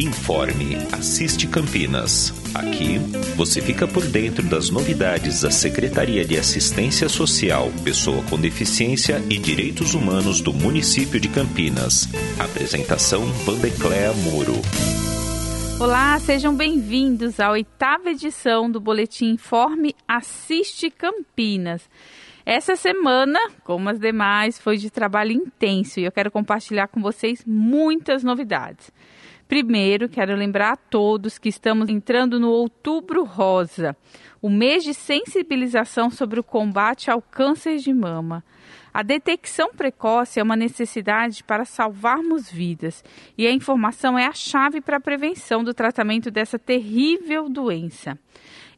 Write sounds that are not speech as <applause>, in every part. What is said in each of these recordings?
Informe Assiste Campinas. Aqui você fica por dentro das novidades da Secretaria de Assistência Social, Pessoa com Deficiência e Direitos Humanos do município de Campinas. Apresentação Vandecléa Moro. Olá, sejam bem-vindos à oitava edição do Boletim Informe Assiste Campinas. Essa semana, como as demais, foi de trabalho intenso e eu quero compartilhar com vocês muitas novidades. Primeiro, quero lembrar a todos que estamos entrando no Outubro Rosa, o mês de sensibilização sobre o combate ao câncer de mama. A detecção precoce é uma necessidade para salvarmos vidas e a informação é a chave para a prevenção do tratamento dessa terrível doença.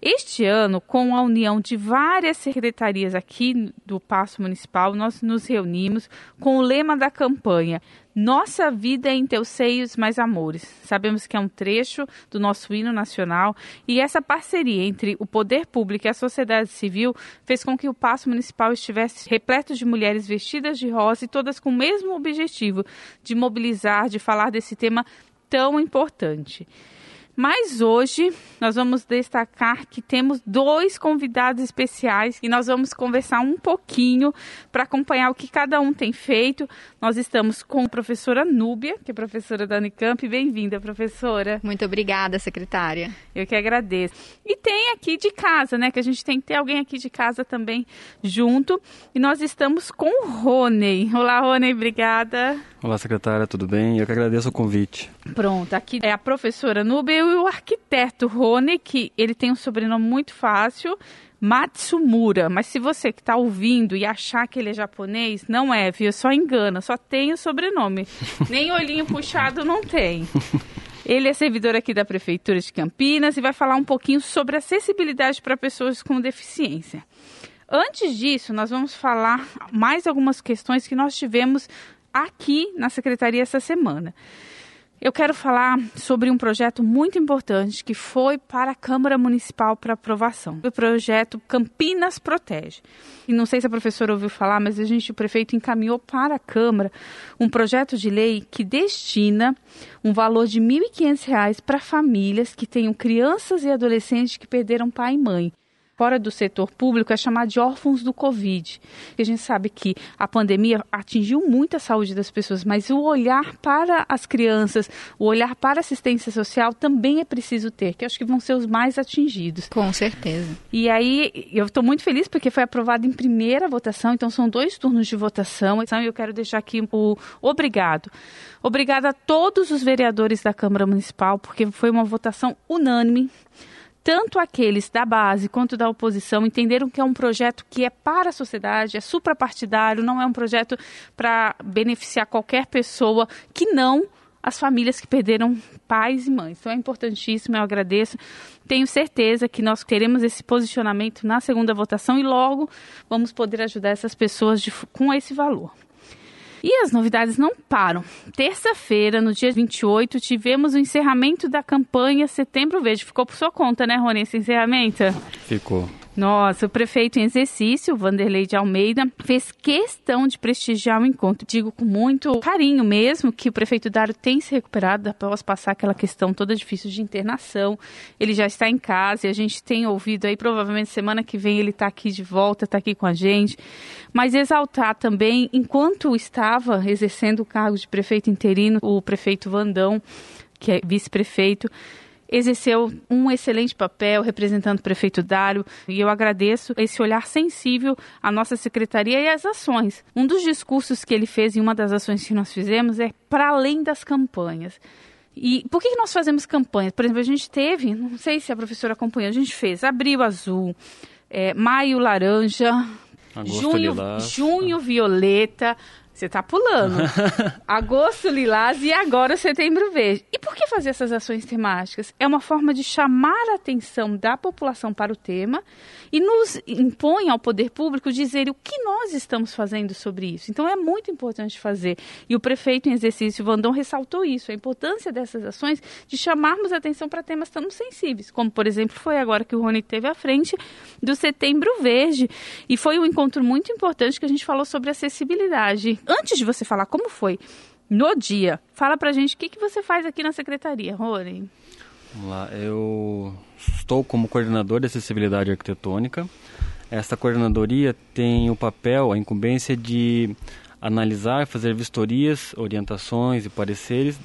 Este ano, com a união de várias secretarias aqui do Paço Municipal, nós nos reunimos com o lema da campanha Nossa Vida em Teus Seios Mais Amores. Sabemos que é um trecho do nosso hino nacional e essa parceria entre o poder público e a sociedade civil fez com que o Paço Municipal estivesse repleto de mulheres vestidas de rosa e todas com o mesmo objetivo de mobilizar, de falar desse tema tão importante. Mas hoje nós vamos destacar que temos dois convidados especiais e nós vamos conversar um pouquinho para acompanhar o que cada um tem feito. Nós estamos com a professora Núbia, que é professora da Unicamp. Bem-vinda, professora. Muito obrigada, secretária. Eu que agradeço. E tem aqui de casa, né? Que a gente tem que ter alguém aqui de casa também junto. E nós estamos com o Rony. Olá, Rony, obrigada. Olá, secretária, tudo bem? Eu que agradeço o convite. Pronto, aqui é a professora Núbia e o arquiteto Rony, que ele tem um sobrenome muito fácil, Matsumura. Mas se você que está ouvindo e achar que ele é japonês, não é, viu? Só engana, só tem o sobrenome. <laughs> Nem olhinho puxado não tem. Ele é servidor aqui da Prefeitura de Campinas e vai falar um pouquinho sobre acessibilidade para pessoas com deficiência. Antes disso, nós vamos falar mais algumas questões que nós tivemos aqui na Secretaria essa semana. Eu quero falar sobre um projeto muito importante que foi para a Câmara Municipal para aprovação. O projeto Campinas Protege. E não sei se a professora ouviu falar, mas a gente, o prefeito, encaminhou para a Câmara um projeto de lei que destina um valor de R$ 1.500 para famílias que tenham crianças e adolescentes que perderam pai e mãe fora do setor público é chamado de órfãos do Covid. E a gente sabe que a pandemia atingiu muito a saúde das pessoas, mas o olhar para as crianças, o olhar para a assistência social também é preciso ter, que acho que vão ser os mais atingidos. Com certeza. E aí, eu estou muito feliz porque foi aprovado em primeira votação, então são dois turnos de votação. Então eu quero deixar aqui o obrigado. Obrigada a todos os vereadores da Câmara Municipal, porque foi uma votação unânime tanto aqueles da base quanto da oposição entenderam que é um projeto que é para a sociedade, é suprapartidário, não é um projeto para beneficiar qualquer pessoa que não as famílias que perderam pais e mães. Então é importantíssimo, eu agradeço. Tenho certeza que nós teremos esse posicionamento na segunda votação e logo vamos poder ajudar essas pessoas de, com esse valor. E as novidades não param. Terça-feira, no dia 28, tivemos o encerramento da campanha Setembro Verde. Ficou por sua conta, né, Rony, esse encerramento? Ficou. Nossa, o prefeito em exercício, Vanderlei de Almeida, fez questão de prestigiar o encontro. Digo com muito carinho mesmo que o prefeito Dário tem se recuperado após passar aquela questão toda difícil de internação. Ele já está em casa e a gente tem ouvido aí, provavelmente semana que vem ele está aqui de volta, está aqui com a gente. Mas exaltar também, enquanto estava exercendo o cargo de prefeito interino, o prefeito Vandão, que é vice-prefeito, exerceu um excelente papel representando o prefeito Dário e eu agradeço esse olhar sensível à nossa secretaria e às ações. Um dos discursos que ele fez em uma das ações que nós fizemos é para além das campanhas. E por que nós fazemos campanhas? Por exemplo, a gente teve, não sei se a professora acompanhou, a gente fez abril azul, é, maio laranja, Agosto junho, lilás. junho violeta, você está pulando. <laughs> Agosto lilás e agora setembro verde. E por que fazer essas ações temáticas? É uma forma de chamar a atenção da população para o tema e nos impõe ao poder público dizer o que nós estamos fazendo sobre isso. Então é muito importante fazer. E o prefeito em exercício, Vandão, ressaltou isso, a importância dessas ações de chamarmos a atenção para temas tão sensíveis, como por exemplo foi agora que o Rony teve à frente do Setembro Verde. E foi um encontro muito importante que a gente falou sobre acessibilidade. Antes de você falar como foi no dia. Fala pra gente o que, que você faz aqui na secretaria, Rony. Vamos lá, eu estou como coordenador de acessibilidade arquitetônica. Esta coordenadoria tem o papel, a incumbência de analisar, fazer vistorias, orientações e pareceres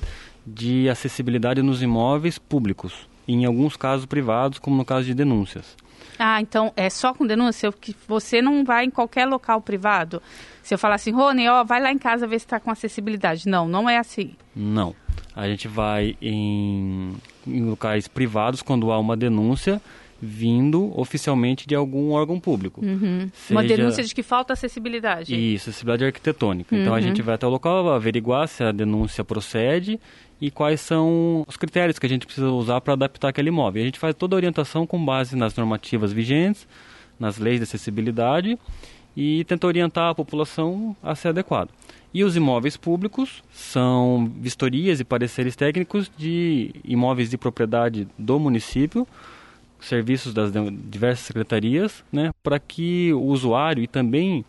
de acessibilidade nos imóveis públicos, e em alguns casos privados, como no caso de denúncias. Ah, então é só com denúncia que você não vai em qualquer local privado. Se eu falar assim, Rony, ó, vai lá em casa ver se está com acessibilidade. Não, não é assim. Não. A gente vai em, em locais privados quando há uma denúncia vindo oficialmente de algum órgão público. Uhum. Seja... Uma denúncia de que falta acessibilidade. Isso, acessibilidade arquitetônica. Uhum. Então a gente vai até o local averiguar se a denúncia procede e quais são os critérios que a gente precisa usar para adaptar aquele imóvel. A gente faz toda a orientação com base nas normativas vigentes, nas leis de acessibilidade e tenta orientar a população a ser adequado. E os imóveis públicos são vistorias e pareceres técnicos de imóveis de propriedade do município, serviços das diversas secretarias, né, para que o usuário e também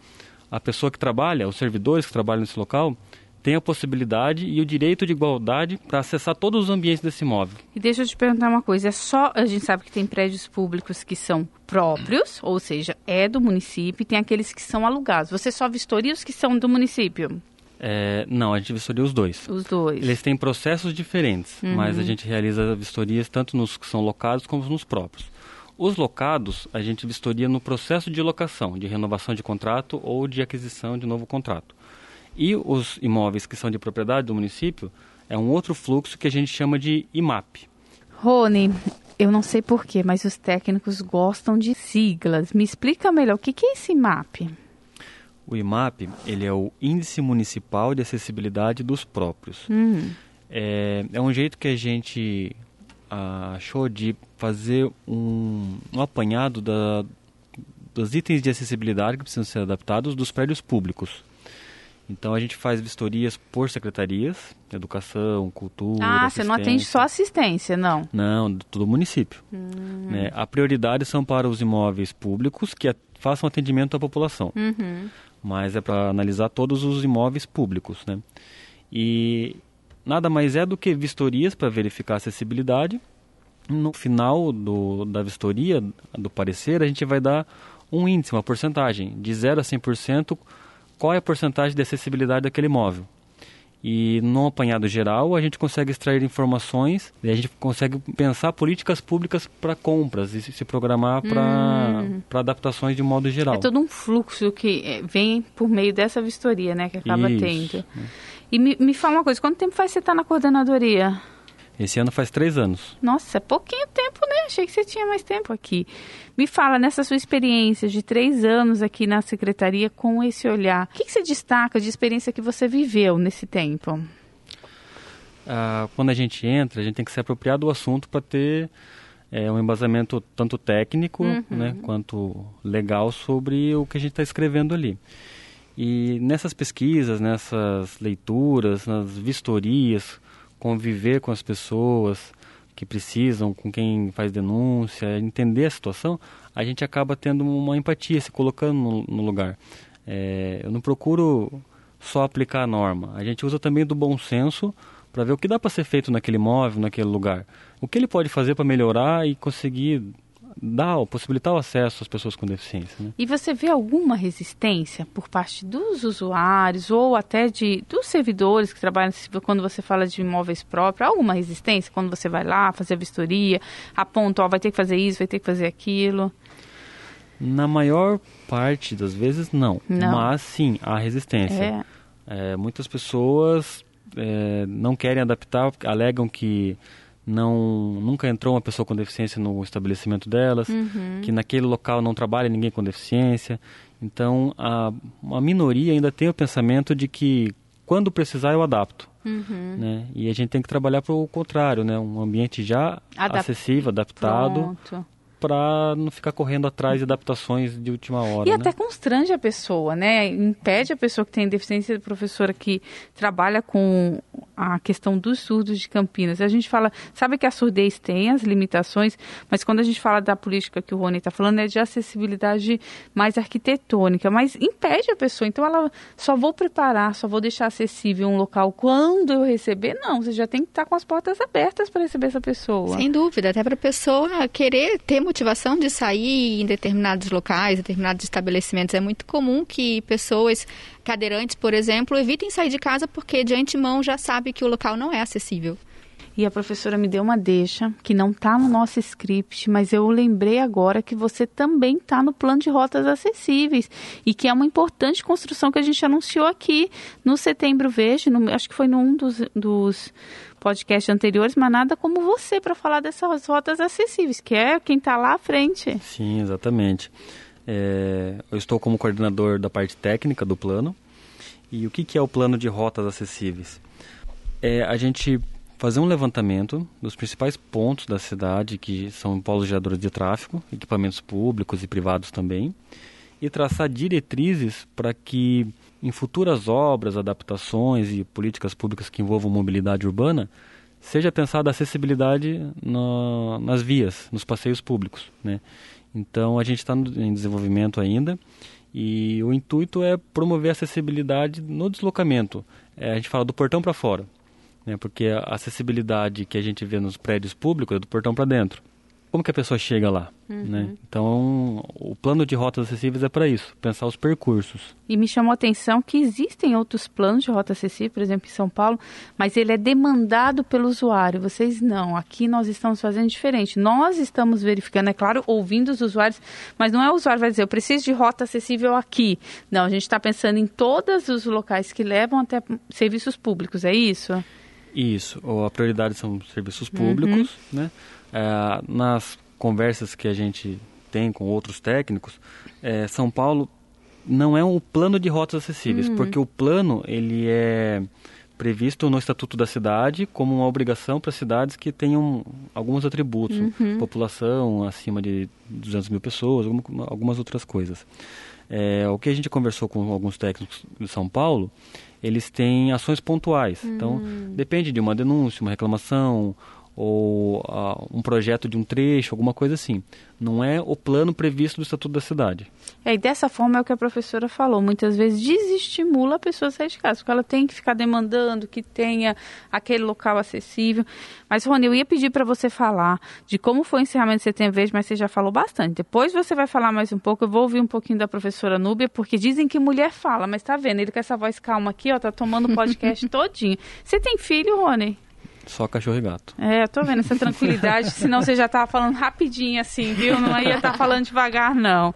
a pessoa que trabalha, os servidores que trabalham nesse local, tem a possibilidade e o direito de igualdade para acessar todos os ambientes desse imóvel. E deixa eu te perguntar uma coisa, é só a gente sabe que tem prédios públicos que são próprios, ou seja, é do município, e tem aqueles que são alugados. Você só vistoria os que são do município? É, não, a gente vistoria os dois. Os dois. Eles têm processos diferentes, uhum. mas a gente realiza vistorias tanto nos que são locados como nos próprios. Os locados, a gente vistoria no processo de locação, de renovação de contrato ou de aquisição de novo contrato. E os imóveis que são de propriedade do município é um outro fluxo que a gente chama de IMAP. Rony, eu não sei porquê, mas os técnicos gostam de siglas. Me explica melhor, o que, é esse IMAP? O IMAP, ele é o Índice Municipal de Acessibilidade dos Próprios. Hum. É, é um jeito que a gente achou de fazer um, um apanhado da, dos itens de acessibilidade que precisam ser adaptados dos prédios públicos. Então a gente faz vistorias por secretarias, educação, cultura. Ah, você não atende só assistência, não? Não, de todo o município. Hum. Né? A prioridade são para os imóveis públicos que façam atendimento à população. Uhum. Mas é para analisar todos os imóveis públicos, né? E nada mais é do que vistorias para verificar a acessibilidade. No final do, da vistoria, do parecer, a gente vai dar um índice, uma porcentagem, de 0 a 100% qual é a porcentagem de acessibilidade daquele imóvel. E no apanhado geral, a gente consegue extrair informações e a gente consegue pensar políticas públicas para compras e se programar para hum. adaptações de modo geral. É todo um fluxo que eh, vem por meio dessa vistoria, né, que acaba Isso. tendo. E me, me fala uma coisa, quanto tempo faz você estar tá na coordenadoria? Esse ano faz três anos. Nossa, é pouquinho tempo, né? Achei que você tinha mais tempo aqui. Me fala, nessa sua experiência de três anos aqui na secretaria com esse olhar, o que, que você destaca de experiência que você viveu nesse tempo? Ah, quando a gente entra, a gente tem que se apropriar do assunto para ter é, um embasamento tanto técnico uhum. né, quanto legal sobre o que a gente está escrevendo ali. E nessas pesquisas, nessas leituras, nas vistorias, conviver com as pessoas que precisam, com quem faz denúncia, entender a situação, a gente acaba tendo uma empatia, se colocando no, no lugar. É, eu não procuro só aplicar a norma, a gente usa também do bom senso para ver o que dá para ser feito naquele imóvel, naquele lugar. O que ele pode fazer para melhorar e conseguir dar, possibilitar o acesso às pessoas com deficiência. Né? E você vê alguma resistência por parte dos usuários ou até de dos servidores que trabalham quando você fala de imóveis próprios? Alguma resistência quando você vai lá fazer a vistoria, aponta, ó, vai ter que fazer isso, vai ter que fazer aquilo? Na maior parte das vezes, não. não. Mas sim, há resistência. É. É, muitas pessoas é, não querem adaptar, alegam que não nunca entrou uma pessoa com deficiência no estabelecimento delas, uhum. que naquele local não trabalha ninguém com deficiência. Então, a, a minoria ainda tem o pensamento de que quando precisar eu adapto. Uhum. Né? E a gente tem que trabalhar para o contrário, né? um ambiente já Adap acessível, adaptado. Pronto. Para não ficar correndo atrás de adaptações de última hora. E né? até constrange a pessoa, né? Impede a pessoa que tem deficiência, a professora que trabalha com a questão dos surdos de Campinas. A gente fala, sabe que a surdez tem as limitações, mas quando a gente fala da política que o Rony está falando, é de acessibilidade mais arquitetônica, mas impede a pessoa. Então ela só vou preparar, só vou deixar acessível um local quando eu receber. Não, você já tem que estar com as portas abertas para receber essa pessoa. Sem dúvida, até para a pessoa querer ter motivação de sair em determinados locais, determinados estabelecimentos. É muito comum que pessoas cadeirantes, por exemplo, evitem sair de casa porque de antemão já sabe que o local não é acessível. E a professora me deu uma deixa que não está no nosso script, mas eu lembrei agora que você também está no plano de rotas acessíveis e que é uma importante construção que a gente anunciou aqui no Setembro Verde, no, acho que foi num dos, dos podcasts anteriores, mas nada como você para falar dessas rotas acessíveis, que é quem está lá à frente. Sim, exatamente. É, eu estou como coordenador da parte técnica do plano. E o que, que é o plano de rotas acessíveis? É a gente fazer um levantamento dos principais pontos da cidade, que são polos geradores de tráfego, equipamentos públicos e privados também, e traçar diretrizes para que em futuras obras, adaptações e políticas públicas que envolvam mobilidade urbana, seja pensada a acessibilidade no, nas vias, nos passeios públicos. Né? Então a gente está em desenvolvimento ainda e o intuito é promover a acessibilidade no deslocamento. É, a gente fala do portão para fora né? porque a acessibilidade que a gente vê nos prédios públicos é do portão para dentro. Como que a pessoa chega lá? Uhum. Né? Então, o plano de rotas acessíveis é para isso, pensar os percursos. E me chamou a atenção que existem outros planos de rota acessível, por exemplo, em São Paulo, mas ele é demandado pelo usuário. Vocês não. Aqui nós estamos fazendo diferente. Nós estamos verificando, é claro, ouvindo os usuários, mas não é o usuário que vai dizer, eu preciso de rota acessível aqui. Não, a gente está pensando em todos os locais que levam até serviços públicos, é isso? Isso, a prioridade são serviços públicos, uhum. né? É, nas conversas que a gente tem com outros técnicos, é, São Paulo não é um plano de rotas acessíveis, uhum. porque o plano ele é previsto no Estatuto da Cidade como uma obrigação para cidades que tenham alguns atributos, uhum. população acima de 200 mil pessoas, algumas outras coisas. É, o que a gente conversou com alguns técnicos de São Paulo eles têm ações pontuais. Então, hum. Então, depende de uma denúncia, uma reclamação ou uh, um projeto de um trecho, alguma coisa assim. Não é o plano previsto do Estatuto da Cidade. É, e dessa forma é o que a professora falou. Muitas vezes desestimula a pessoa a sair de casa, porque ela tem que ficar demandando que tenha aquele local acessível. Mas, Rony, eu ia pedir para você falar de como foi o encerramento setembro verde, mas você já falou bastante. Depois você vai falar mais um pouco. Eu vou ouvir um pouquinho da professora Núbia, porque dizem que mulher fala, mas tá vendo? Ele com essa voz calma aqui, ó, tá tomando o podcast <laughs> todinho. Você tem filho, Rony? Só cachorro e gato. É, tô vendo essa tranquilidade, <laughs> senão você já tava falando rapidinho assim, viu? Não ia estar tá falando devagar, não.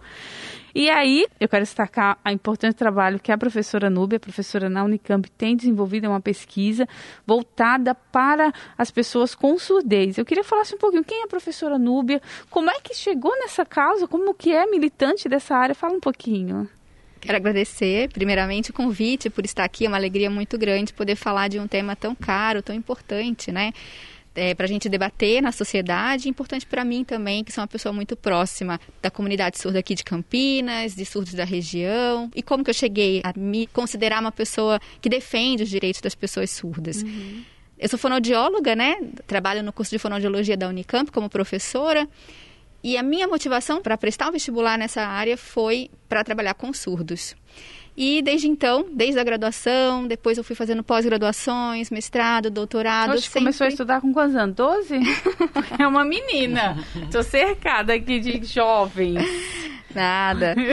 E aí, eu quero destacar a importante trabalho que a professora Núbia, a professora na Unicamp, tem desenvolvido, é uma pesquisa voltada para as pessoas com surdez. Eu queria falar um pouquinho, quem é a professora Núbia? Como é que chegou nessa causa? Como que é militante dessa área? Fala um pouquinho. Quero agradecer, primeiramente, o convite por estar aqui. É uma alegria muito grande poder falar de um tema tão caro, tão importante, né? É, para a gente debater na sociedade, importante para mim também, que sou uma pessoa muito próxima da comunidade surda aqui de Campinas, de surdos da região, e como que eu cheguei a me considerar uma pessoa que defende os direitos das pessoas surdas. Uhum. Eu sou fonoaudióloga, né? Trabalho no curso de fonoaudiologia da Unicamp como professora. E a minha motivação para prestar o vestibular nessa área foi para trabalhar com surdos. E desde então, desde a graduação, depois eu fui fazendo pós-graduações, mestrado, doutorado. Você sempre... começou a estudar com quantos anos? 12? <laughs> é uma menina. Estou cercada aqui de jovens. Nada. <laughs>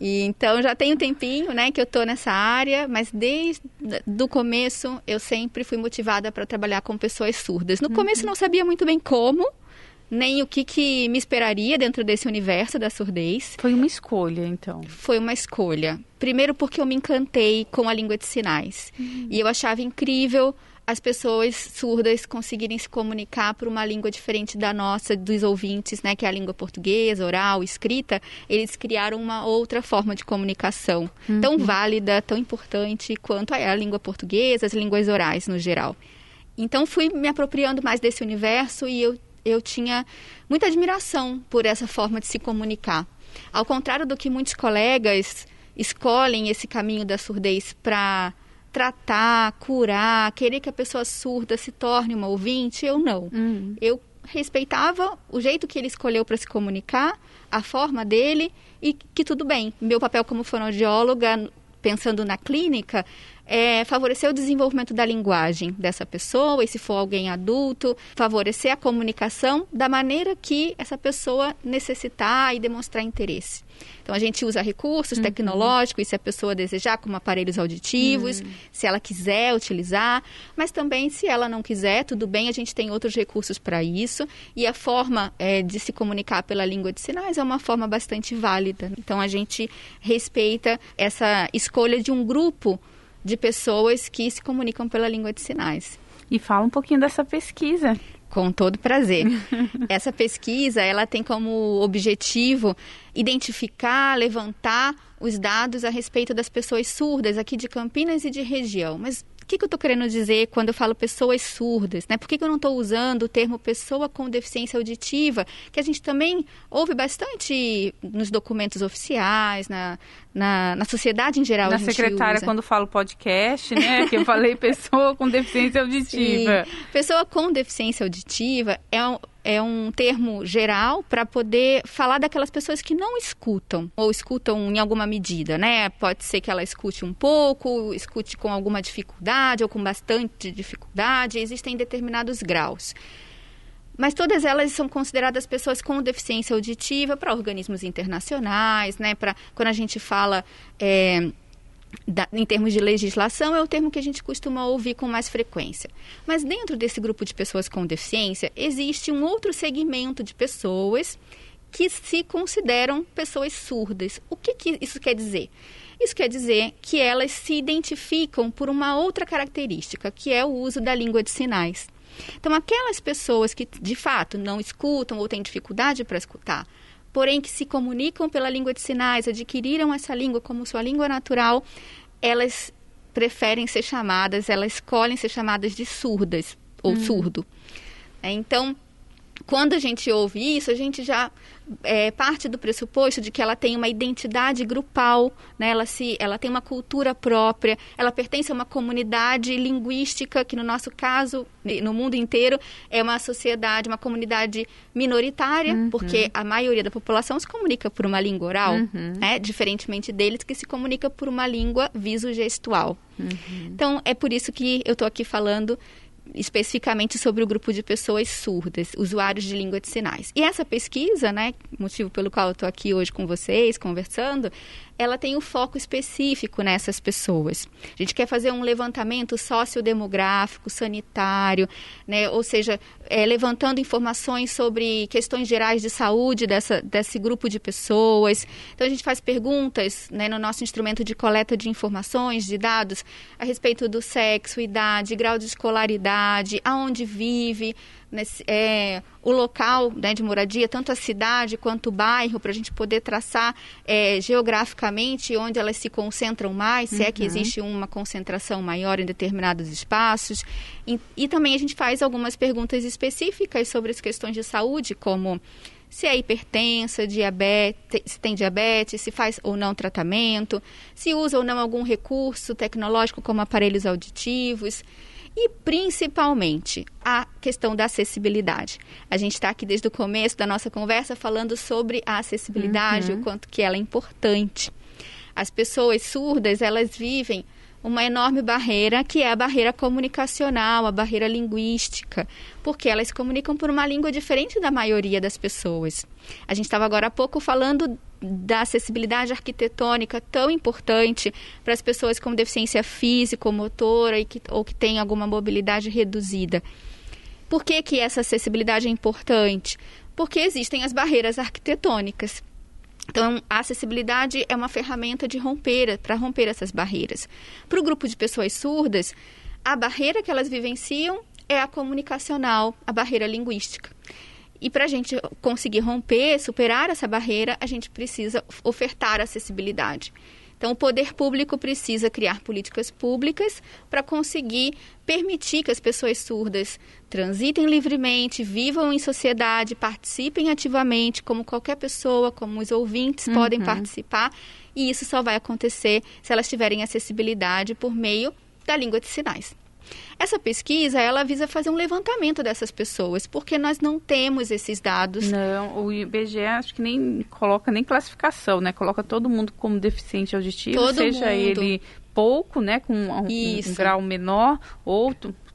E então já tem um tempinho, né, que eu tô nessa área, mas desde do começo eu sempre fui motivada para trabalhar com pessoas surdas. No uhum. começo não sabia muito bem como, nem o que, que me esperaria dentro desse universo da surdez. Foi uma escolha, então? Foi uma escolha. Primeiro porque eu me encantei com a língua de sinais. Uhum. E eu achava incrível as pessoas surdas conseguirem se comunicar por uma língua diferente da nossa, dos ouvintes, né, que é a língua portuguesa, oral, escrita, eles criaram uma outra forma de comunicação, uhum. tão válida, tão importante quanto a língua portuguesa, as línguas orais no geral. Então fui me apropriando mais desse universo e eu eu tinha muita admiração por essa forma de se comunicar. Ao contrário do que muitos colegas escolhem esse caminho da surdez para tratar, curar, querer que a pessoa surda se torne uma ouvinte, eu não. Uhum. Eu respeitava o jeito que ele escolheu para se comunicar, a forma dele e que tudo bem. Meu papel como fonoaudióloga, pensando na clínica, é, favorecer o desenvolvimento da linguagem dessa pessoa, e se for alguém adulto, favorecer a comunicação da maneira que essa pessoa necessitar e demonstrar interesse. Então, a gente usa recursos uhum. tecnológicos, se a pessoa desejar, como aparelhos auditivos, uhum. se ela quiser utilizar, mas também se ela não quiser, tudo bem, a gente tem outros recursos para isso. E a forma é, de se comunicar pela língua de sinais é uma forma bastante válida. Então, a gente respeita essa escolha de um grupo de pessoas que se comunicam pela língua de sinais. E fala um pouquinho dessa pesquisa. Com todo prazer. <laughs> Essa pesquisa, ela tem como objetivo identificar, levantar os dados a respeito das pessoas surdas aqui de Campinas e de região. Mas que, que eu estou querendo dizer quando eu falo pessoas surdas? Né? Por que, que eu não estou usando o termo pessoa com deficiência auditiva, que a gente também ouve bastante nos documentos oficiais, na, na, na sociedade em geral. Na secretária, usa. quando falo podcast, né? que eu falei <laughs> pessoa com deficiência auditiva. Sim. Pessoa com deficiência auditiva é um, é um termo geral para poder falar daquelas pessoas que não escutam ou escutam em alguma medida, né? Pode ser que ela escute um pouco, escute com alguma dificuldade ou com bastante dificuldade, existem determinados graus. Mas todas elas são consideradas pessoas com deficiência auditiva para organismos internacionais, né? Para quando a gente fala é, da, em termos de legislação, é o termo que a gente costuma ouvir com mais frequência. Mas dentro desse grupo de pessoas com deficiência, existe um outro segmento de pessoas que se consideram pessoas surdas. O que, que isso quer dizer? Isso quer dizer que elas se identificam por uma outra característica, que é o uso da língua de sinais. Então, aquelas pessoas que de fato não escutam ou têm dificuldade para escutar, porém que se comunicam pela língua de sinais, adquiriram essa língua como sua língua natural, elas preferem ser chamadas, elas escolhem ser chamadas de surdas ou hum. surdo. É, então, quando a gente ouve isso, a gente já é, parte do pressuposto de que ela tem uma identidade grupal, né? ela, se, ela tem uma cultura própria, ela pertence a uma comunidade linguística, que no nosso caso, no mundo inteiro, é uma sociedade, uma comunidade minoritária, uhum. porque a maioria da população se comunica por uma língua oral, uhum. né? diferentemente deles que se comunica por uma língua viso-gestual. Uhum. Então, é por isso que eu estou aqui falando especificamente sobre o grupo de pessoas surdas, usuários de língua de sinais. E essa pesquisa, né, motivo pelo qual eu estou aqui hoje com vocês, conversando, ela tem um foco específico nessas pessoas. A gente quer fazer um levantamento sociodemográfico, sanitário, né? ou seja, é, levantando informações sobre questões gerais de saúde dessa, desse grupo de pessoas. Então, a gente faz perguntas né, no nosso instrumento de coleta de informações, de dados, a respeito do sexo, idade, grau de escolaridade, aonde vive, nesse, é, o local né, de moradia, tanto a cidade quanto o bairro, para a gente poder traçar é, geograficamente onde elas se concentram mais, se uhum. é que uhum. existe uma concentração maior em determinados espaços. E, e também a gente faz algumas perguntas específicas sobre as questões de saúde, como se é hipertensa, diabetes, se tem diabetes, se faz ou não tratamento, se usa ou não algum recurso tecnológico como aparelhos auditivos e principalmente a questão da acessibilidade. A gente está aqui desde o começo da nossa conversa falando sobre a acessibilidade, uhum. o quanto que ela é importante. As pessoas surdas, elas vivem uma enorme barreira, que é a barreira comunicacional, a barreira linguística, porque elas comunicam por uma língua diferente da maioria das pessoas. A gente estava agora há pouco falando da acessibilidade arquitetônica tão importante para as pessoas com deficiência física ou motora e que, ou que têm alguma mobilidade reduzida. Por que, que essa acessibilidade é importante? Porque existem as barreiras arquitetônicas. Então, a acessibilidade é uma ferramenta de romper, para romper essas barreiras. Para o grupo de pessoas surdas, a barreira que elas vivenciam é a comunicacional, a barreira linguística. E para a gente conseguir romper, superar essa barreira, a gente precisa ofertar acessibilidade. Então, o poder público precisa criar políticas públicas para conseguir permitir que as pessoas surdas transitem livremente, vivam em sociedade, participem ativamente, como qualquer pessoa, como os ouvintes uhum. podem participar. E isso só vai acontecer se elas tiverem acessibilidade por meio da língua de sinais. Essa pesquisa, ela visa fazer um levantamento dessas pessoas, porque nós não temos esses dados. Não, o IBGE acho que nem coloca nem classificação, né? Coloca todo mundo como deficiente auditivo, todo seja mundo. ele pouco, né, com um, um, grau menor, ou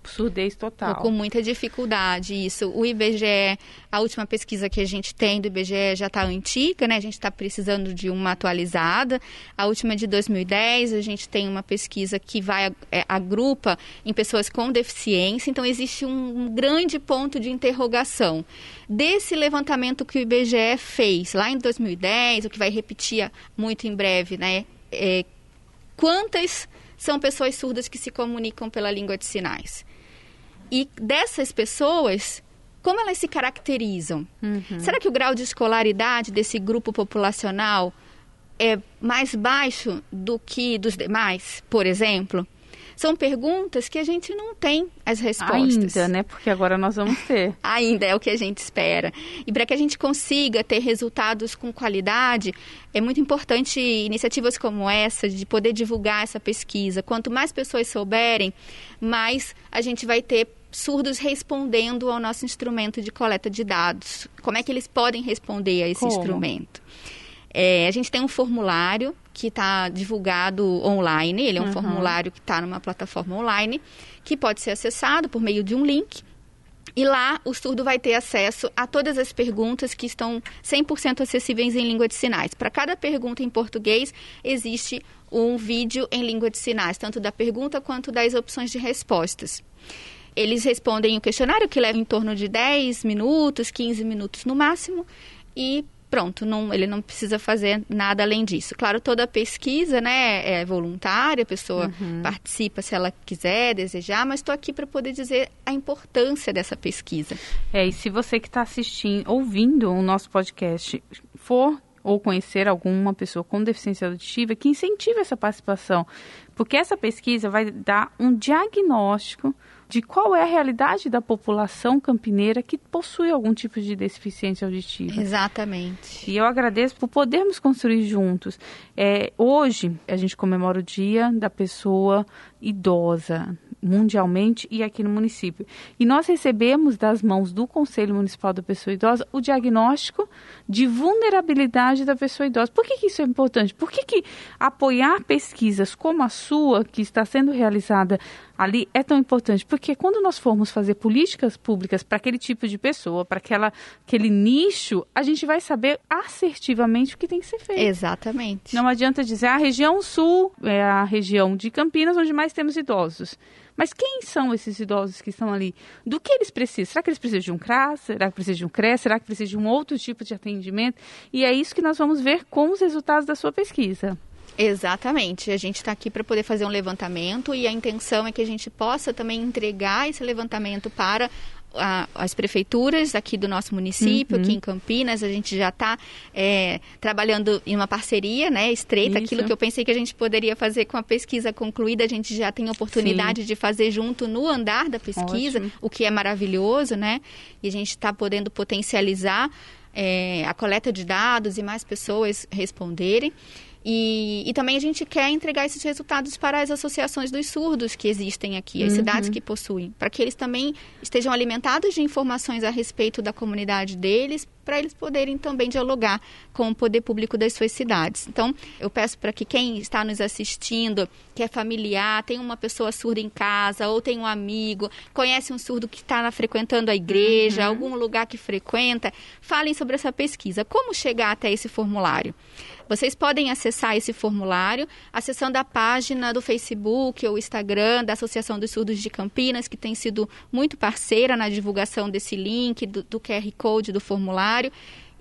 surdez total. Com muita dificuldade, isso. O IBGE, a última pesquisa que a gente tem do IBGE já está antiga, né? A gente está precisando de uma atualizada. A última é de 2010, a gente tem uma pesquisa que vai é, agrupa em pessoas com deficiência. Então, existe um, um grande ponto de interrogação. Desse levantamento que o IBGE fez lá em 2010, o que vai repetir muito em breve, né? É, quantas são pessoas surdas que se comunicam pela língua de sinais? E dessas pessoas, como elas se caracterizam? Uhum. Será que o grau de escolaridade desse grupo populacional é mais baixo do que dos demais, por exemplo? São perguntas que a gente não tem as respostas. Ainda, né? Porque agora nós vamos ter. <laughs> Ainda é o que a gente espera. E para que a gente consiga ter resultados com qualidade, é muito importante iniciativas como essa, de poder divulgar essa pesquisa. Quanto mais pessoas souberem, mais a gente vai ter surdos respondendo ao nosso instrumento de coleta de dados. Como é que eles podem responder a esse Como? instrumento? É, a gente tem um formulário que está divulgado online, ele é um uhum. formulário que está numa plataforma online, que pode ser acessado por meio de um link. E lá o surdo vai ter acesso a todas as perguntas que estão 100% acessíveis em língua de sinais. Para cada pergunta em português, existe um vídeo em língua de sinais, tanto da pergunta quanto das opções de respostas. Eles respondem o questionário, que leva em torno de 10 minutos, 15 minutos no máximo, e pronto, não, ele não precisa fazer nada além disso. Claro, toda pesquisa né, é voluntária, a pessoa uhum. participa se ela quiser, desejar, mas estou aqui para poder dizer a importância dessa pesquisa. É, e se você que está assistindo, ouvindo o nosso podcast, for ou conhecer alguma pessoa com deficiência auditiva, que incentive essa participação, porque essa pesquisa vai dar um diagnóstico de qual é a realidade da população campineira que possui algum tipo de deficiência auditiva. Exatamente. E eu agradeço por podermos construir juntos. É, hoje, a gente comemora o Dia da Pessoa Idosa, mundialmente e aqui no município. E nós recebemos das mãos do Conselho Municipal da Pessoa Idosa o diagnóstico de vulnerabilidade da pessoa idosa. Por que, que isso é importante? Por que, que apoiar pesquisas como a sua, que está sendo realizada ali, é tão importante? Porque quando nós formos fazer políticas públicas para aquele tipo de pessoa, para aquele nicho, a gente vai saber assertivamente o que tem que ser feito. Exatamente. Não adianta dizer ah, a região sul é a região de Campinas onde mais temos idosos. Mas quem são esses idosos que estão ali? Do que eles precisam? Será que eles precisam de um CRAS? Será que precisam de um CRES? Será que precisam de um outro tipo de atendimento? E é isso que nós vamos ver com os resultados da sua pesquisa. Exatamente. A gente está aqui para poder fazer um levantamento e a intenção é que a gente possa também entregar esse levantamento para a, as prefeituras aqui do nosso município, uhum. aqui em Campinas, a gente já está é, trabalhando em uma parceria né, estreita, Isso. aquilo que eu pensei que a gente poderia fazer com a pesquisa concluída, a gente já tem a oportunidade Sim. de fazer junto no andar da pesquisa, Ótimo. o que é maravilhoso, né? E a gente está podendo potencializar é, a coleta de dados e mais pessoas responderem. E, e, também a gente quer entregar esses resultados para as associações dos surdos que existem aqui, as uhum. cidades que possuem, para que eles também estejam alimentados de informações a respeito da comunidade deles, para eles poderem também dialogar com o poder público das suas cidades. Então, eu peço para que quem está nos assistindo, que é familiar, tem uma pessoa surda em casa, ou tem um amigo, conhece um surdo que está frequentando a igreja, uhum. algum lugar que frequenta, falem sobre essa pesquisa. Como chegar até esse formulário? Vocês podem acessar esse formulário acessando a página do Facebook ou Instagram da Associação dos Surdos de Campinas, que tem sido muito parceira na divulgação desse link, do, do QR Code do formulário.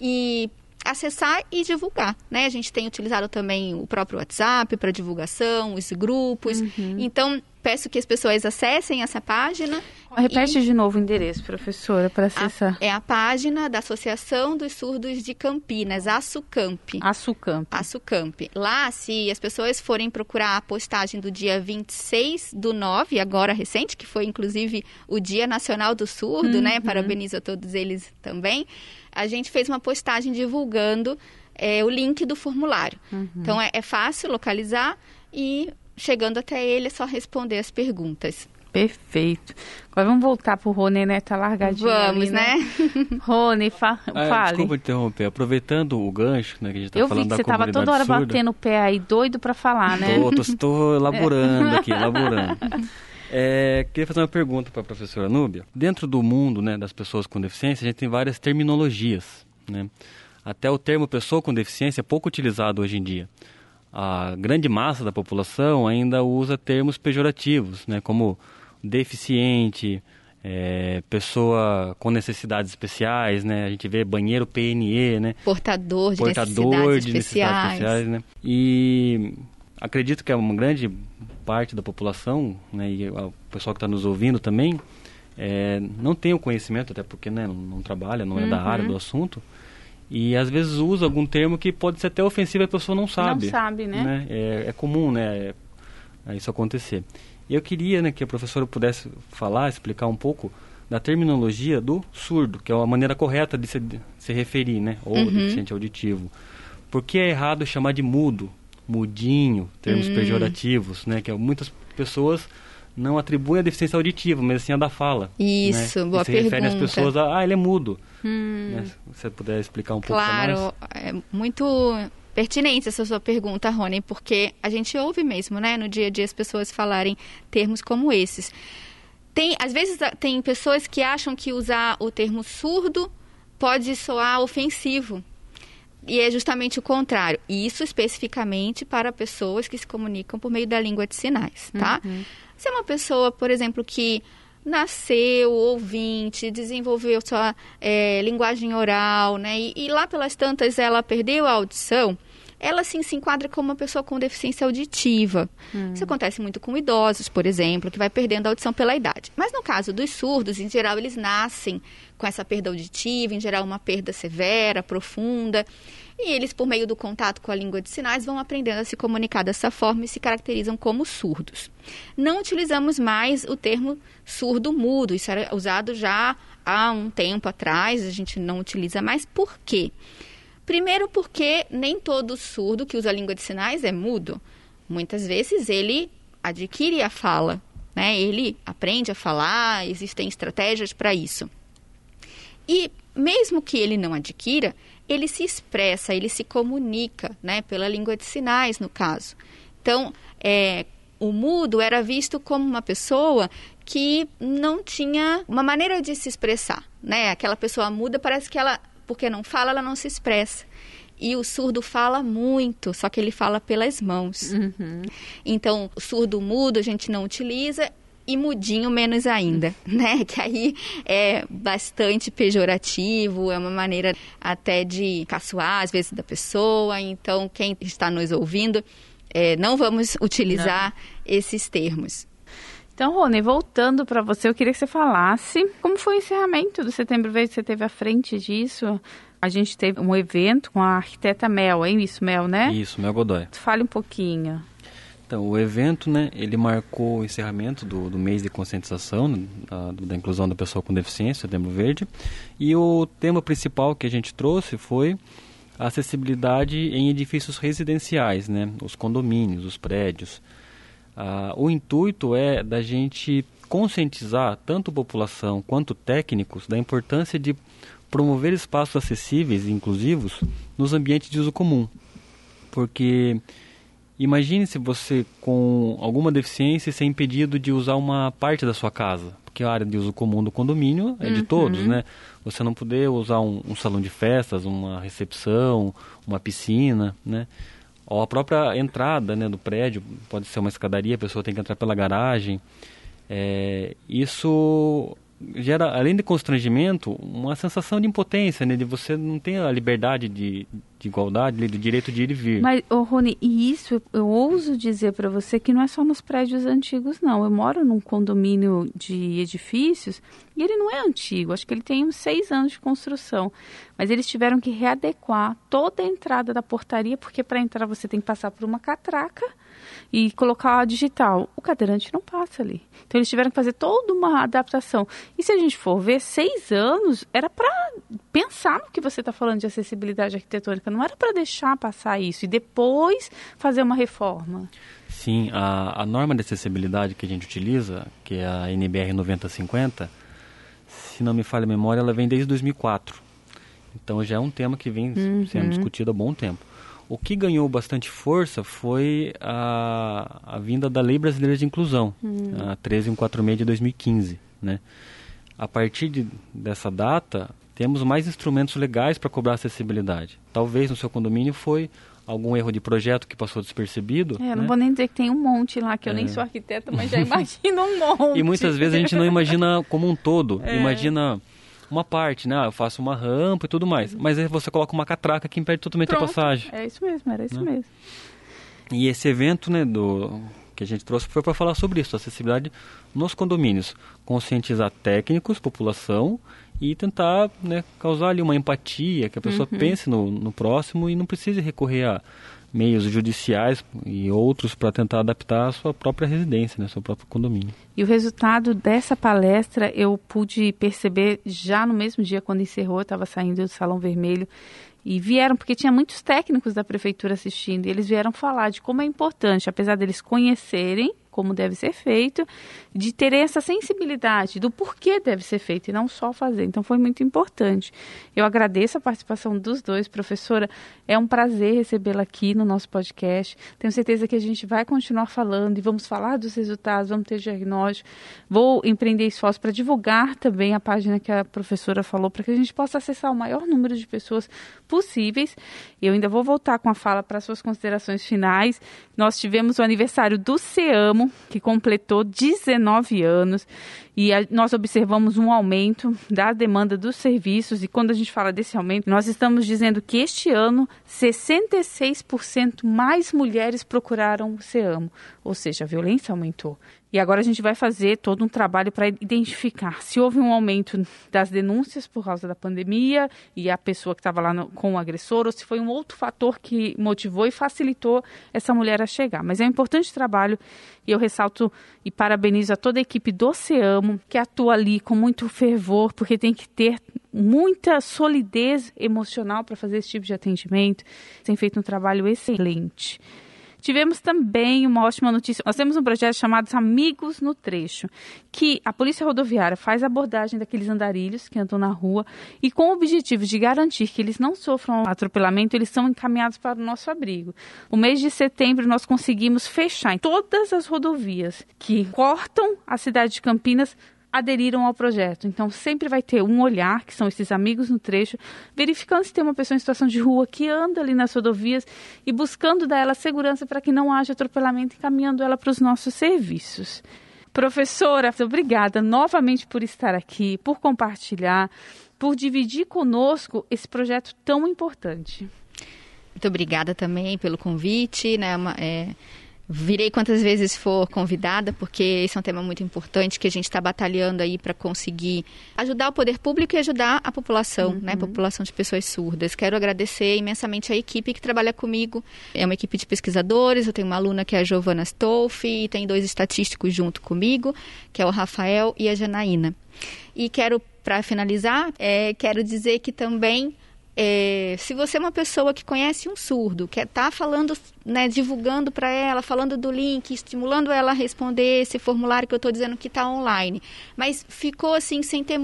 E acessar e divulgar, né? A gente tem utilizado também o próprio WhatsApp para divulgação, os grupos. Uhum. Então, peço que as pessoas acessem essa página. Repete e... de novo o endereço, professora, para acessar. A, é a página da Associação dos Surdos de Campinas, Açucamp. Açucamp. Açucamp. Lá, se as pessoas forem procurar a postagem do dia 26 do 9, agora recente, que foi inclusive o Dia Nacional do Surdo, né? uhum. né? Parabenizo a todos eles também. A gente fez uma postagem divulgando é, o link do formulário. Uhum. Então, é, é fácil localizar e chegando até ele é só responder as perguntas. Perfeito. Agora vamos voltar pro Rony, né? Tá largadinho. Vamos, ali, né? né? <laughs> Rony, fa ah, fale. Desculpa interromper. Aproveitando o gancho, né? Que a gente tá Eu falando vi que você tava toda hora surda. batendo o pé aí, doido para falar, né? Tô, tô, tô <laughs> elaborando aqui, elaborando. <laughs> É, queria fazer uma pergunta para a professora Núbia. Dentro do mundo né, das pessoas com deficiência, a gente tem várias terminologias. Né? Até o termo pessoa com deficiência é pouco utilizado hoje em dia. A grande massa da população ainda usa termos pejorativos, né, como deficiente, é, pessoa com necessidades especiais, né? A gente vê banheiro PNE, né? Portador de Portador necessidades de especiais. necessidades especiais, né? E acredito que é uma grande parte da população, né, e o pessoal que está nos ouvindo também, é, não tem o conhecimento, até porque né, não, não trabalha, não é uhum. da área do assunto, e às vezes usa algum termo que pode ser até ofensivo e a pessoa não sabe. Não sabe, né? né? É, é, comum, né, é, isso acontecer. Eu queria né, que a professora pudesse falar, explicar um pouco da terminologia do surdo, que é a maneira correta de se, de se referir, né, ou uhum. deficiente auditivo. Por que é errado chamar de mudo? mudinho, termos hum. pejorativos, né? Que muitas pessoas não atribuem a deficiência auditiva, mas assim a da fala. Né? Isso, né? boa e se pergunta. referem as pessoas a, ah, ele é mudo. Hum. Né? Se você puder explicar um claro, pouco mais. Claro, é muito pertinente essa sua pergunta, Rony, porque a gente ouve mesmo, né, no dia a dia as pessoas falarem termos como esses. Tem, às vezes tem pessoas que acham que usar o termo surdo pode soar ofensivo. E é justamente o contrário. Isso especificamente para pessoas que se comunicam por meio da língua de sinais, tá? Uhum. Se é uma pessoa, por exemplo, que nasceu ouvinte, desenvolveu sua é, linguagem oral, né? E, e, lá pelas tantas ela perdeu a audição, ela sim se enquadra como uma pessoa com deficiência auditiva. Hum. Isso acontece muito com idosos, por exemplo, que vai perdendo a audição pela idade. Mas no caso dos surdos, em geral, eles nascem com essa perda auditiva, em geral uma perda severa, profunda. E eles, por meio do contato com a língua de sinais, vão aprendendo a se comunicar dessa forma e se caracterizam como surdos. Não utilizamos mais o termo surdo-mudo, isso era usado já há um tempo atrás, a gente não utiliza mais. Por quê? Primeiro, porque nem todo surdo que usa a língua de sinais é mudo. Muitas vezes ele adquire a fala, né? ele aprende a falar, existem estratégias para isso. E mesmo que ele não adquira, ele se expressa, ele se comunica, né, pela língua de sinais, no caso. Então, é, o mudo era visto como uma pessoa que não tinha uma maneira de se expressar, né? Aquela pessoa muda parece que ela, porque não fala, ela não se expressa. E o surdo fala muito, só que ele fala pelas mãos. Uhum. Então, surdo mudo a gente não utiliza e mudinho menos ainda, <laughs> né? Que aí é bastante pejorativo, é uma maneira até de caçoar às vezes da pessoa. Então, quem está nos ouvindo, é, não vamos utilizar não. esses termos. Então, Rony, voltando para você, eu queria que você falasse como foi o encerramento do Setembro Verde, você teve à frente disso. A gente teve um evento com a arquiteta Mel, é isso, Mel, né? Isso, Mel Godoy. Fale um pouquinho. Então, o evento, né, ele marcou o encerramento do, do mês de conscientização né, da, da, inclusão da pessoa com deficiência, Setembro Verde, e o tema principal que a gente trouxe foi a acessibilidade em edifícios residenciais, né, os condomínios, os prédios. Ah, o intuito é da gente conscientizar tanto a população quanto técnicos da importância de promover espaços acessíveis e inclusivos nos ambientes de uso comum, porque Imagine se você com alguma deficiência ser impedido de usar uma parte da sua casa, porque a área de uso comum do condomínio é de uhum. todos, né? Você não poder usar um, um, salão de festas, uma recepção, uma piscina, né? Ou a própria entrada né, do prédio, pode ser uma escadaria, a pessoa tem que entrar pela garagem. É, isso gera, além de constrangimento, uma sensação de impotência, né? De você não ter a liberdade de de igualdade, do direito de ir e vir. Mas, oh, Rony, e isso eu ouso dizer para você que não é só nos prédios antigos, não. Eu moro num condomínio de edifícios e ele não é antigo, acho que ele tem uns seis anos de construção. Mas eles tiveram que readequar toda a entrada da portaria, porque para entrar você tem que passar por uma catraca e colocar a digital. O cadeirante não passa ali. Então eles tiveram que fazer toda uma adaptação. E se a gente for ver, seis anos era para pensar no que você está falando de acessibilidade arquitetônica, não era para deixar passar isso e depois fazer uma reforma. Sim, a, a norma de acessibilidade que a gente utiliza, que é a NBR 9050, se não me falha a memória, ela vem desde 2004. Então já é um tema que vem uhum. sendo discutido há bom tempo. O que ganhou bastante força foi a, a vinda da Lei Brasileira de Inclusão, hum. a 13146 de 2015. Né? A partir de, dessa data, temos mais instrumentos legais para cobrar acessibilidade. Talvez no seu condomínio foi algum erro de projeto que passou despercebido. É, não né? vou nem dizer que tem um monte lá, que eu nem é. sou arquiteta, mas já <laughs> imagino um monte. e muitas vezes a gente não imagina como um todo, <laughs> é. imagina uma parte, né? Ah, eu faço uma rampa e tudo mais. Uhum. Mas aí você coloca uma catraca que impede totalmente Pronto. a passagem. É isso mesmo, era isso né? mesmo. E esse evento, né, do que a gente trouxe foi para falar sobre isso, acessibilidade nos condomínios, conscientizar técnicos, população e tentar né, causar ali uma empatia, que a pessoa uhum. pense no, no próximo e não precise recorrer a meios judiciais e outros para tentar adaptar a sua própria residência, né, seu próprio condomínio. E o resultado dessa palestra eu pude perceber já no mesmo dia quando encerrou, estava saindo do Salão Vermelho e vieram, porque tinha muitos técnicos da prefeitura assistindo, e eles vieram falar de como é importante, apesar deles conhecerem como deve ser feito, de ter essa sensibilidade do porquê deve ser feito e não só fazer. Então foi muito importante. Eu agradeço a participação dos dois, professora. É um prazer recebê-la aqui no nosso podcast. Tenho certeza que a gente vai continuar falando e vamos falar dos resultados, vamos ter diagnóstico. Vou empreender esforço para divulgar também a página que a professora falou, para que a gente possa acessar o maior número de pessoas possíveis. Eu ainda vou voltar com a fala para suas considerações finais. Nós tivemos o aniversário do CEAMO que completou 19 anos e a, nós observamos um aumento da demanda dos serviços. E quando a gente fala desse aumento, nós estamos dizendo que este ano 66% mais mulheres procuraram o SEAMO, ou seja, a violência aumentou. E agora a gente vai fazer todo um trabalho para identificar se houve um aumento das denúncias por causa da pandemia e a pessoa que estava lá no, com o agressor, ou se foi um outro fator que motivou e facilitou essa mulher a chegar. Mas é um importante trabalho e eu ressalto e parabenizo a toda a equipe do SEAMO que atua ali com muito fervor, porque tem que ter muita solidez emocional para fazer esse tipo de atendimento. Tem feito um trabalho excelente. Tivemos também uma ótima notícia. Nós temos um projeto chamado Amigos no Trecho, que a Polícia Rodoviária faz abordagem daqueles andarilhos que andam na rua e com o objetivo de garantir que eles não sofram atropelamento, eles são encaminhados para o nosso abrigo. O mês de setembro nós conseguimos fechar em todas as rodovias que cortam a cidade de Campinas aderiram ao projeto. Então, sempre vai ter um olhar, que são esses amigos no trecho, verificando se tem uma pessoa em situação de rua que anda ali nas rodovias e buscando dar ela segurança para que não haja atropelamento, encaminhando ela para os nossos serviços. Professora, obrigada novamente por estar aqui, por compartilhar, por dividir conosco esse projeto tão importante. Muito obrigada também pelo convite, né? É, Virei quantas vezes for convidada, porque esse é um tema muito importante que a gente está batalhando aí para conseguir ajudar o poder público e ajudar a população, uhum. né? A população de pessoas surdas. Quero agradecer imensamente a equipe que trabalha comigo. É uma equipe de pesquisadores, eu tenho uma aluna que é a Giovana Stolfi e tem dois estatísticos junto comigo, que é o Rafael e a Janaína. E quero, para finalizar, é, quero dizer que também é, se você é uma pessoa que conhece um surdo, que está falando, né, divulgando para ela, falando do link, estimulando ela a responder esse formulário que eu estou dizendo que está online, mas ficou assim sem ter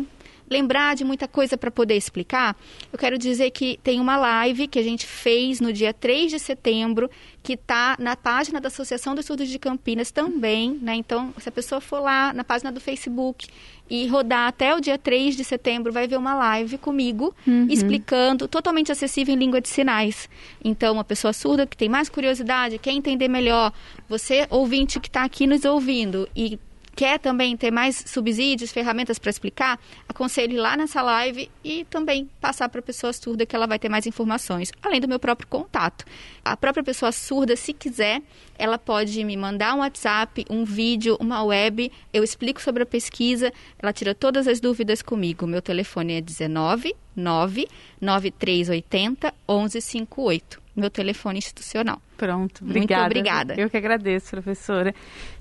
lembrar de muita coisa para poder explicar, eu quero dizer que tem uma live que a gente fez no dia 3 de setembro, que está na página da Associação dos Surdos de Campinas também, né? Então, se a pessoa for lá na página do Facebook e rodar até o dia 3 de setembro, vai ver uma live comigo uhum. explicando, totalmente acessível em língua de sinais. Então, uma pessoa surda que tem mais curiosidade, quer entender melhor, você ouvinte que está aqui nos ouvindo e quer também ter mais subsídios, ferramentas para explicar, aconselho lá nessa live e também passar para a pessoa surda que ela vai ter mais informações, além do meu próprio contato. A própria pessoa surda, se quiser, ela pode me mandar um WhatsApp, um vídeo, uma web, eu explico sobre a pesquisa, ela tira todas as dúvidas comigo. Meu telefone é 19 9 9380 1158 meu telefone institucional. Pronto, obrigada. Muito obrigada. Eu que agradeço, professora.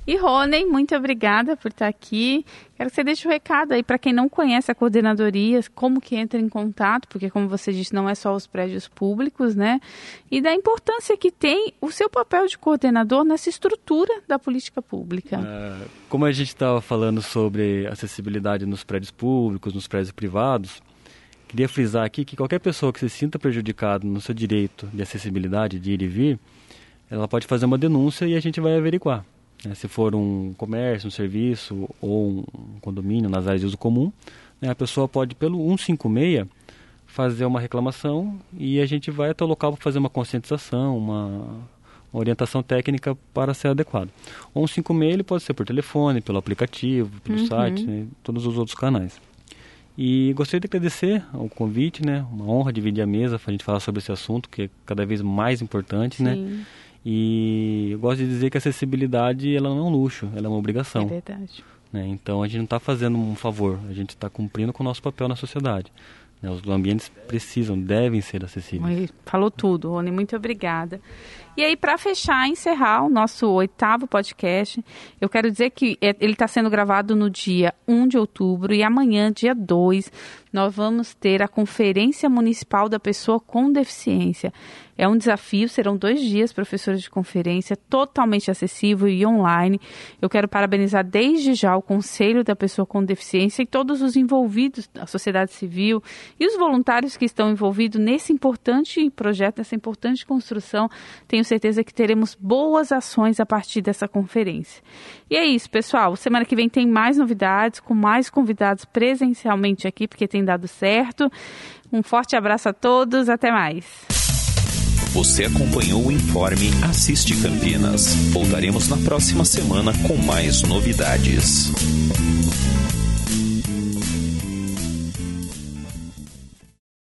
E Rony, muito obrigada por estar aqui. Quero que você deixe o um recado aí para quem não conhece a coordenadoria, como que entra em contato, porque como você disse, não é só os prédios públicos, né? E da importância que tem o seu papel de coordenador nessa estrutura da política pública. É, como a gente estava falando sobre acessibilidade nos prédios públicos, nos prédios privados, Queria frisar aqui que qualquer pessoa que se sinta prejudicada no seu direito de acessibilidade, de ir e vir, ela pode fazer uma denúncia e a gente vai averiguar. Né? Se for um comércio, um serviço ou um condomínio nas áreas de uso comum, né? a pessoa pode, pelo 156, fazer uma reclamação e a gente vai até o local para fazer uma conscientização, uma, uma orientação técnica para ser adequado. O 156 ele pode ser por telefone, pelo aplicativo, pelo uhum. site, né? todos os outros canais. E gostaria de agradecer o convite, né? Uma honra dividir a mesa para a gente falar sobre esse assunto, que é cada vez mais importante, né? Sim. né? E eu gosto de dizer que a acessibilidade ela não é um luxo, ela é uma obrigação. É verdade. Né? Então a gente não está fazendo um favor, a gente está cumprindo com o nosso papel na sociedade. Né? Os ambientes precisam, devem ser acessíveis. Falou tudo, Rony, muito obrigada. E aí, para fechar, encerrar o nosso oitavo podcast, eu quero dizer que é, ele está sendo gravado no dia 1 de outubro e amanhã, dia 2, nós vamos ter a Conferência Municipal da Pessoa com Deficiência. É um desafio, serão dois dias, professores de conferência, totalmente acessível e online. Eu quero parabenizar desde já o Conselho da Pessoa com Deficiência e todos os envolvidos, a sociedade civil e os voluntários que estão envolvidos nesse importante projeto, nessa importante construção. Tenho certeza que teremos boas ações a partir dessa conferência. E é isso, pessoal. Semana que vem tem mais novidades, com mais convidados presencialmente aqui, porque tem dado certo. Um forte abraço a todos, até mais. Você acompanhou o Informe Assiste Campinas. Voltaremos na próxima semana com mais novidades.